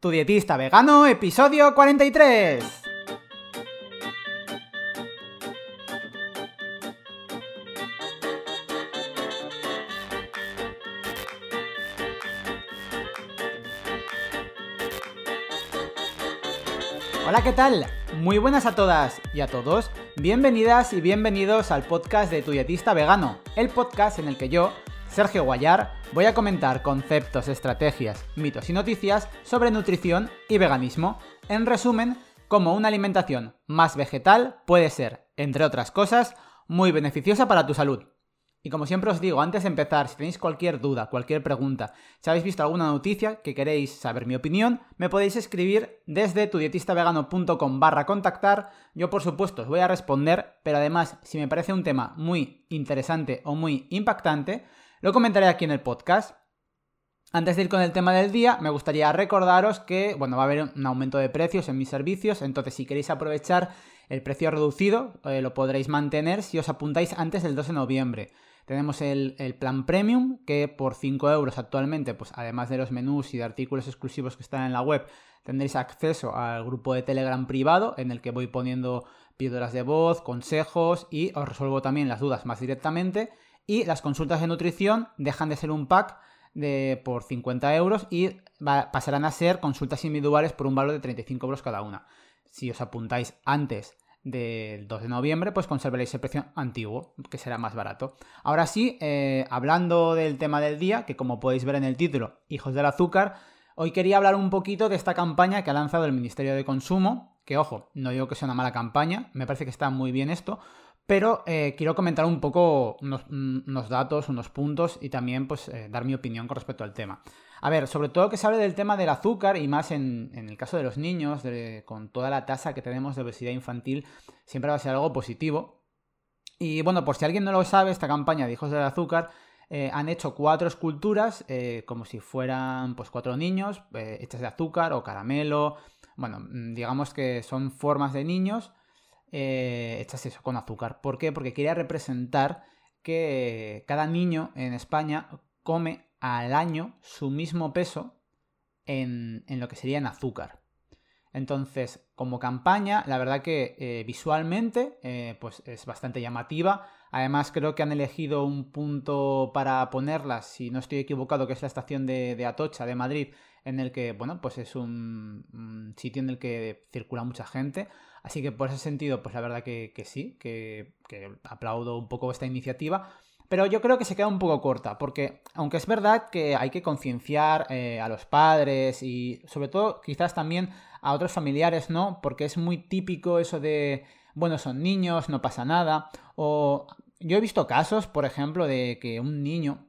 Tu dietista vegano, episodio 43. Hola, ¿qué tal? Muy buenas a todas y a todos. Bienvenidas y bienvenidos al podcast de Tu dietista vegano, el podcast en el que yo, Sergio Guayar, voy a comentar conceptos, estrategias, mitos y noticias sobre nutrición y veganismo. En resumen, cómo una alimentación más vegetal puede ser, entre otras cosas, muy beneficiosa para tu salud. Y como siempre os digo, antes de empezar, si tenéis cualquier duda, cualquier pregunta, si habéis visto alguna noticia que queréis saber mi opinión, me podéis escribir desde tudietistavegano.com barra contactar. Yo por supuesto os voy a responder, pero además, si me parece un tema muy interesante o muy impactante, lo comentaré aquí en el podcast. Antes de ir con el tema del día, me gustaría recordaros que, bueno, va a haber un aumento de precios en mis servicios, entonces si queréis aprovechar el precio reducido, eh, lo podréis mantener si os apuntáis antes del 2 de noviembre. Tenemos el, plan premium, que por 5 euros actualmente, pues además de los menús y de artículos exclusivos que están en la web, tendréis acceso al grupo de Telegram privado, en el que voy poniendo píldoras de voz, consejos y os resuelvo también las dudas más directamente. Y las consultas de nutrición dejan de ser un pack de, por 50 euros y pasarán a ser consultas individuales por un valor de 35 euros cada una. Si os apuntáis antes del 2 de noviembre, pues conservaréis el precio antiguo, que será más barato. Ahora sí, eh, hablando del tema del día, que como podéis ver en el título, Hijos del Azúcar, hoy quería hablar un poquito de esta campaña que ha lanzado el Ministerio de Consumo, que ojo, no digo que sea una mala campaña, me parece que está muy bien esto, pero eh, quiero comentar un poco unos, datos, unos puntos y también pues eh, dar mi opinión con respecto al tema. A ver, sobre todo que se hable del tema del azúcar y más en, el caso de los niños, con toda la tasa que tenemos de obesidad infantil, siempre va a ser algo positivo. Y bueno, por si alguien no lo sabe, esta campaña de Hijos del Azúcar eh, han hecho cuatro esculturas como si fueran pues cuatro niños hechas de azúcar o caramelo. Bueno, mm, digamos que son formas de niños hechas eso, con azúcar. ¿Por qué? Porque quería representar que cada niño en España come al año su mismo peso en, lo que sería en azúcar. Entonces, como campaña, la verdad que eh, visualmente eh, pues es bastante llamativa. Además, creo que han elegido un punto para ponerla, si no estoy equivocado, que es la estación de, Atocha, de Madrid, en el que, bueno, pues es un, sitio en el que circula mucha gente. Así que por ese sentido, pues la verdad que, sí, que, que aplaudo un poco esta iniciativa. Pero yo creo que se queda un poco corta, porque aunque es verdad que hay que concienciar eh, a los padres y sobre todo quizás también a otros familiares, ¿no? Porque es muy típico eso de, bueno, son niños, no pasa nada. O yo he visto casos, por ejemplo, de que un niño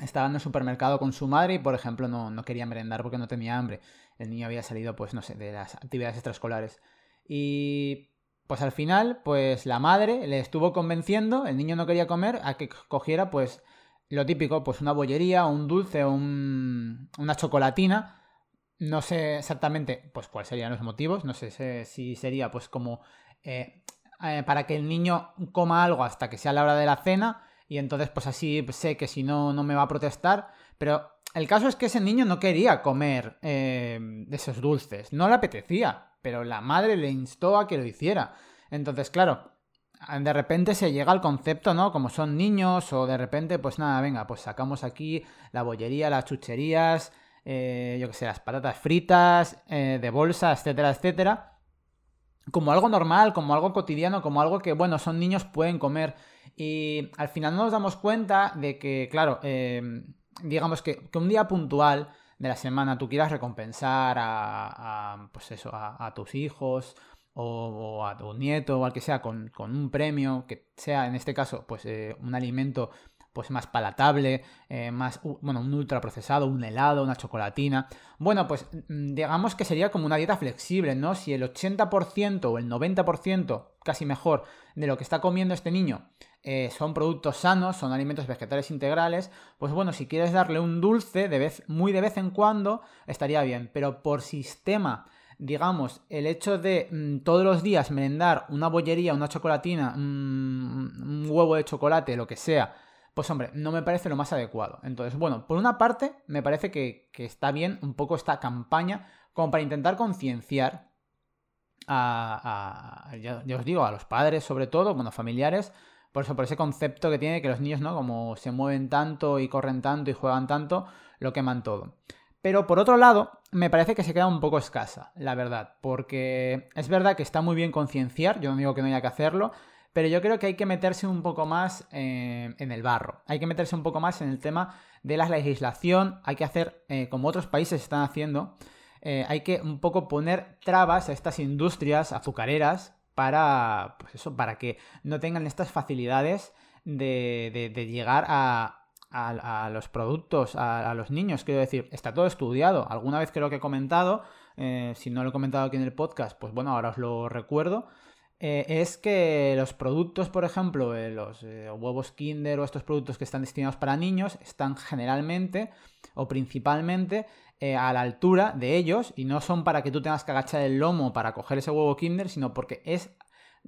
estaba en el supermercado con su madre y, por ejemplo, no, no quería merendar porque no tenía hambre. El niño había salido, pues, no sé, de las actividades extraescolares. Y pues al final, pues la madre le estuvo convenciendo, el niño no quería comer, a que cogiera pues lo típico, pues una bollería, un dulce, un, una chocolatina. No sé exactamente pues cuáles serían los motivos, no sé si sería pues como eh, eh, para que el niño coma algo hasta que sea la hora de la cena y entonces pues así sé que si no no me va a protestar, pero el caso es que ese niño no quería comer eh, esos dulces, no le apetecía, pero la madre le instó a que lo hiciera. Entonces, claro, de repente se llega al concepto, ¿no? Como son niños o de repente, pues nada, venga, pues sacamos aquí la bollería, las chucherías, eh, yo qué sé, las patatas fritas, de bolsa, etcétera, etcétera. Como algo normal, como algo cotidiano, como algo que, bueno, son niños, pueden comer. Y al final no nos damos cuenta de que, claro, eh, digamos que, un día puntual de la semana tú quieras recompensar a, pues eso, a, tus hijos o, a tu nieto o al que sea con, un premio que sea en este caso pues eh, un alimento pues más palatable, eh, más, bueno, un ultraprocesado, un helado, una chocolatina. Bueno, pues mm, digamos que sería como una dieta flexible, ¿no? Si el 80% o el 90%, casi mejor, de lo que está comiendo este niño eh, son productos sanos, son alimentos vegetales integrales, pues bueno, si quieres darle un dulce de vez, muy de vez en cuando, estaría bien, pero por sistema, digamos, el hecho de mm, todos los días merendar una bollería, una chocolatina, un huevo de chocolate, lo que sea, pues hombre, no me parece lo más adecuado. Entonces, bueno, por una parte, me parece que, está bien un poco esta campaña como para intentar concienciar a, ya, os digo, a los padres sobre todo, bueno, familiares, por eso, por ese concepto que tiene que los niños, ¿no? Como se mueven tanto y corren tanto y juegan tanto, lo queman todo. Pero por otro lado, me parece que se queda un poco escasa, la verdad, porque es verdad que está muy bien concienciar, yo no digo que no haya que hacerlo, pero yo creo que hay que meterse un poco más eh, en el barro, hay que meterse un poco más en el tema de la legislación, hay que hacer, eh, como otros países están haciendo, eh, hay que un poco poner trabas a estas industrias azucareras para, pues eso, para que no tengan estas facilidades de llegar a, los productos, a, los niños. Quiero decir, está todo estudiado. Alguna vez creo que he comentado, si no lo he comentado aquí en el podcast, pues bueno, ahora os lo recuerdo. Eh, es que los productos, por ejemplo, eh, los huevos Kinder o estos productos que están destinados para niños, están generalmente o principalmente a la altura de ellos y no son para que tú tengas que agachar el lomo para coger ese huevo Kinder, sino porque es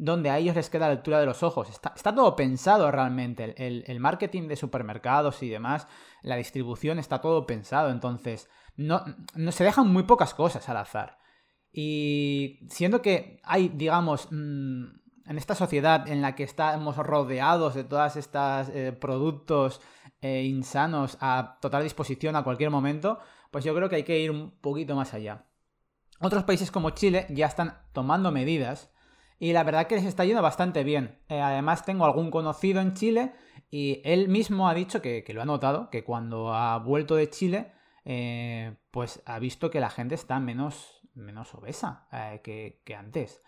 donde a ellos les queda a la altura de los ojos. Está, todo pensado realmente. El, marketing de supermercados y demás, la distribución, está todo pensado. Entonces, no, no, se dejan muy pocas cosas al azar. Y siendo que hay, digamos, mm, en esta sociedad en la que estamos rodeados de todos estos eh, productos eh, insanos a total disposición a cualquier momento, pues yo creo que hay que ir un poquito más allá. Otros países como Chile ya están tomando medidas y la verdad que les está yendo bastante bien. Eh, además tengo algún conocido en Chile y él mismo ha dicho que, lo ha notado, que cuando ha vuelto de Chile, pues ha visto que la gente está menos, menos obesa eh, que, antes.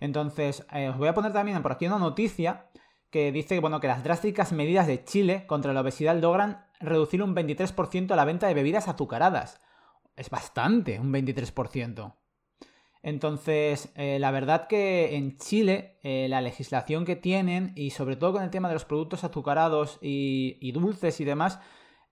Entonces, os voy a poner también por aquí una noticia que dice bueno, que las drásticas medidas de Chile contra la obesidad logran reducir un 23% la venta de bebidas azucaradas. Es bastante, un 23%. Entonces, eh, la verdad que en Chile eh, la legislación que tienen y sobre todo con el tema de los productos azucarados y, dulces y demás,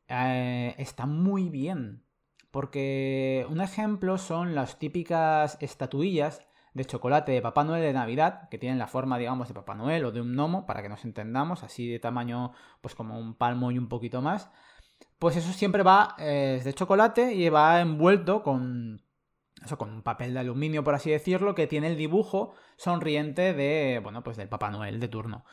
eh, está muy bien. Porque un ejemplo son las típicas estatuillas de chocolate de Papá Noel de Navidad, que tienen la forma, digamos, de Papá Noel o de un gnomo, para que nos entendamos, así de tamaño, pues como un palmo y un poquito más. Pues eso siempre va de chocolate y va envuelto con eso con un papel de aluminio, por así decirlo, que tiene el dibujo sonriente de, bueno, pues del Papá Noel de turno.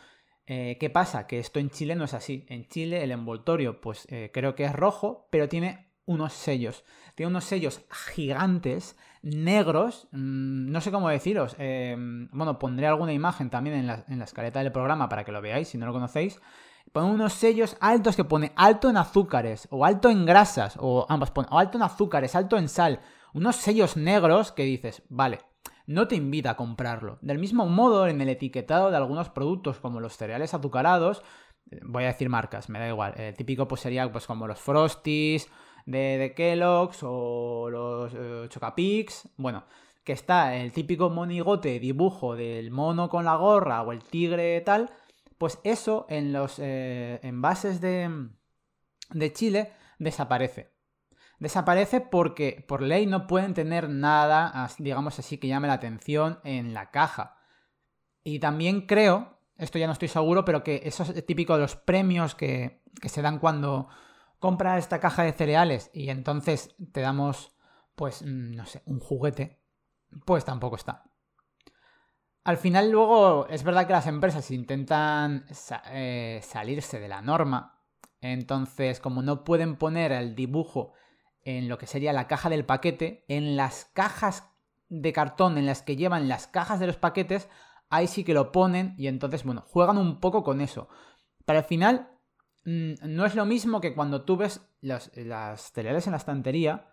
Eh, ¿Qué pasa? Que esto en Chile no es así. En Chile el envoltorio, pues eh, creo que es rojo, pero tiene unos sellos. Tiene unos sellos gigantes, negros, mm, no sé cómo deciros. Eh, bueno, pondré alguna imagen también en la, en la escaleta del programa para que lo veáis, si no lo conocéis. Pone unos sellos altos que pone alto en azúcares, o alto en grasas, o ambas pone, o alto en azúcares, alto en sal unos sellos negros que dices, vale, no te invita a comprarlo. Del mismo modo, en el etiquetado de algunos productos como los cereales azucarados, eh, voy a decir marcas, me da igual. Típico pues sería pues como los Frosties de, Kellogg's o los eh, Chocapix. Bueno, que está el típico monigote dibujo del mono con la gorra o el tigre tal. Pues eso en los eh, envases de, de Chile desaparece desaparece porque por ley no pueden tener nada, digamos así, que llame la atención en la caja. Y también creo, esto ya no estoy seguro, pero que eso es típico de los premios que, se dan cuando compras esta caja de cereales y entonces te damos, pues, mm, no sé, un juguete, pues tampoco está. Al final luego es verdad que las empresas intentan eh, salirse de la norma, entonces como no pueden poner el dibujo en lo que sería la caja del paquete, en las cajas de cartón en las que llevan las cajas de los paquetes, ahí sí que lo ponen y entonces, bueno, juegan un poco con eso. Pero al final, no es lo mismo que cuando tú ves las, las en la estantería,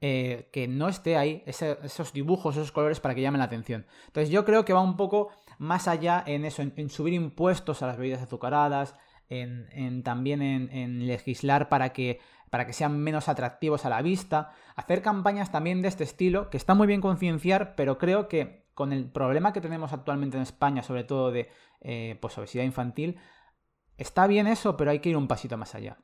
eh, que no esté ahí esos dibujos, esos colores para que llamen la atención. Entonces yo creo que va un poco más allá en eso, en, subir impuestos a las bebidas azucaradas, en, también en legislar para que para que sean menos atractivos a la vista, hacer campañas también de este estilo, que está muy bien concienciar, pero creo que con el problema que tenemos actualmente en España, sobre todo de eh, pues, obesidad infantil, está bien eso, pero hay que ir un pasito más allá.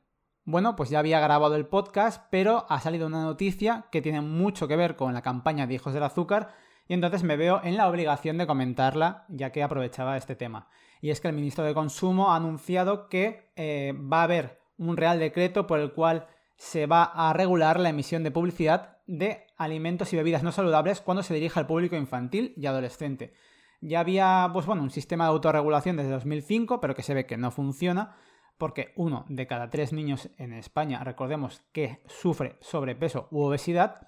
Bueno, pues ya había grabado el podcast, pero ha salido una noticia que tiene mucho que ver con la campaña de Hijos del Azúcar, y entonces me veo en la obligación de comentarla ya que aprovechaba este tema. Y es que el ministro de Consumo ha anunciado que eh, va a haber un real decreto por el cual se va a regular la emisión de publicidad de alimentos y bebidas no saludables cuando se dirige al público infantil y adolescente. Ya había, pues bueno, un sistema de autorregulación desde 2005, pero que se ve que no funciona, porque uno de cada tres niños en España, recordemos que sufre sobrepeso u obesidad,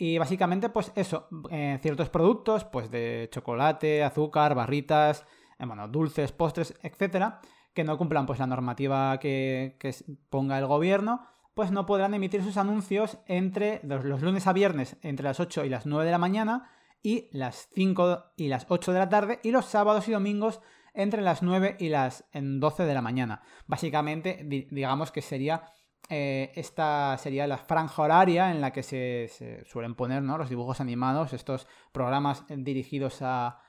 y básicamente, pues eso, eh, ciertos productos, pues de chocolate, azúcar, barritas, eh, bueno, dulces, postres, etcétera, que no cumplan pues la normativa que, ponga el gobierno, pues no podrán emitir sus anuncios entre los, los, lunes a viernes entre las 8 y las 9 de la mañana y las 5 y las 8 de la tarde y los sábados y domingos entre las 9 y las 12 de la mañana. Básicamente, digamos que sería eh, esta sería la franja horaria en la que se, suelen poner los dibujos animados, estos programas dirigidos a,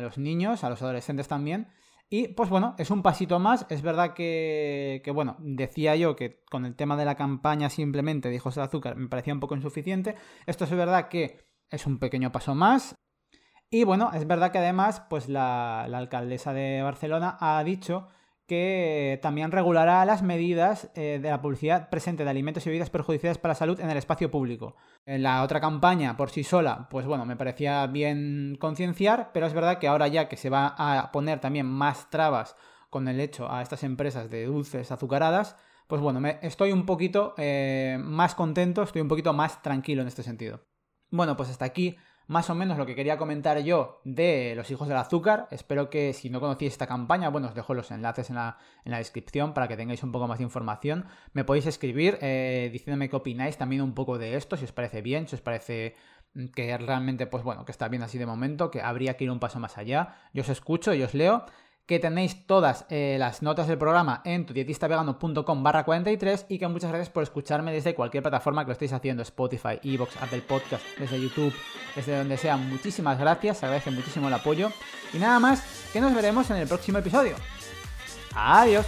los niños, a los adolescentes también. Y pues bueno, es un pasito más. Es verdad que, que, bueno, decía yo que con el tema de la campaña simplemente de hijos azúcar me parecía un poco insuficiente. Esto es verdad que es un pequeño paso más. Y bueno, es verdad que además, pues la, alcaldesa de Barcelona ha dicho que también regulará las medidas eh, de la publicidad presente de alimentos y bebidas perjudiciales para la salud en el espacio público. En la otra campaña, por sí sola, pues bueno, me parecía bien concienciar, pero es verdad que ahora ya que se va a poner también más trabas con el hecho a estas empresas de dulces azucaradas, pues bueno, me, estoy un poquito eh, más contento, estoy un poquito más tranquilo en este sentido. Bueno, pues hasta aquí más o menos lo que quería comentar yo de los hijos del azúcar. Espero que si no conocéis esta campaña, bueno, os dejo los enlaces en la, descripción para que tengáis un poco más de información. Me podéis escribir eh, diciéndome qué opináis también un poco de esto, si os parece bien, si os parece mm, que realmente, pues bueno, que está bien así de momento, que habría que ir un paso más allá. Yo os escucho y os leo que tenéis todas eh, las notas del programa en tudietistavegano.com barra 43 y que muchas gracias por escucharme desde cualquier plataforma que lo estéis haciendo, Spotify, Evox, Apple Podcast, desde YouTube, desde donde sea. Muchísimas gracias, se agradece muchísimo el apoyo. Y nada más, que nos veremos en el próximo episodio. Adiós.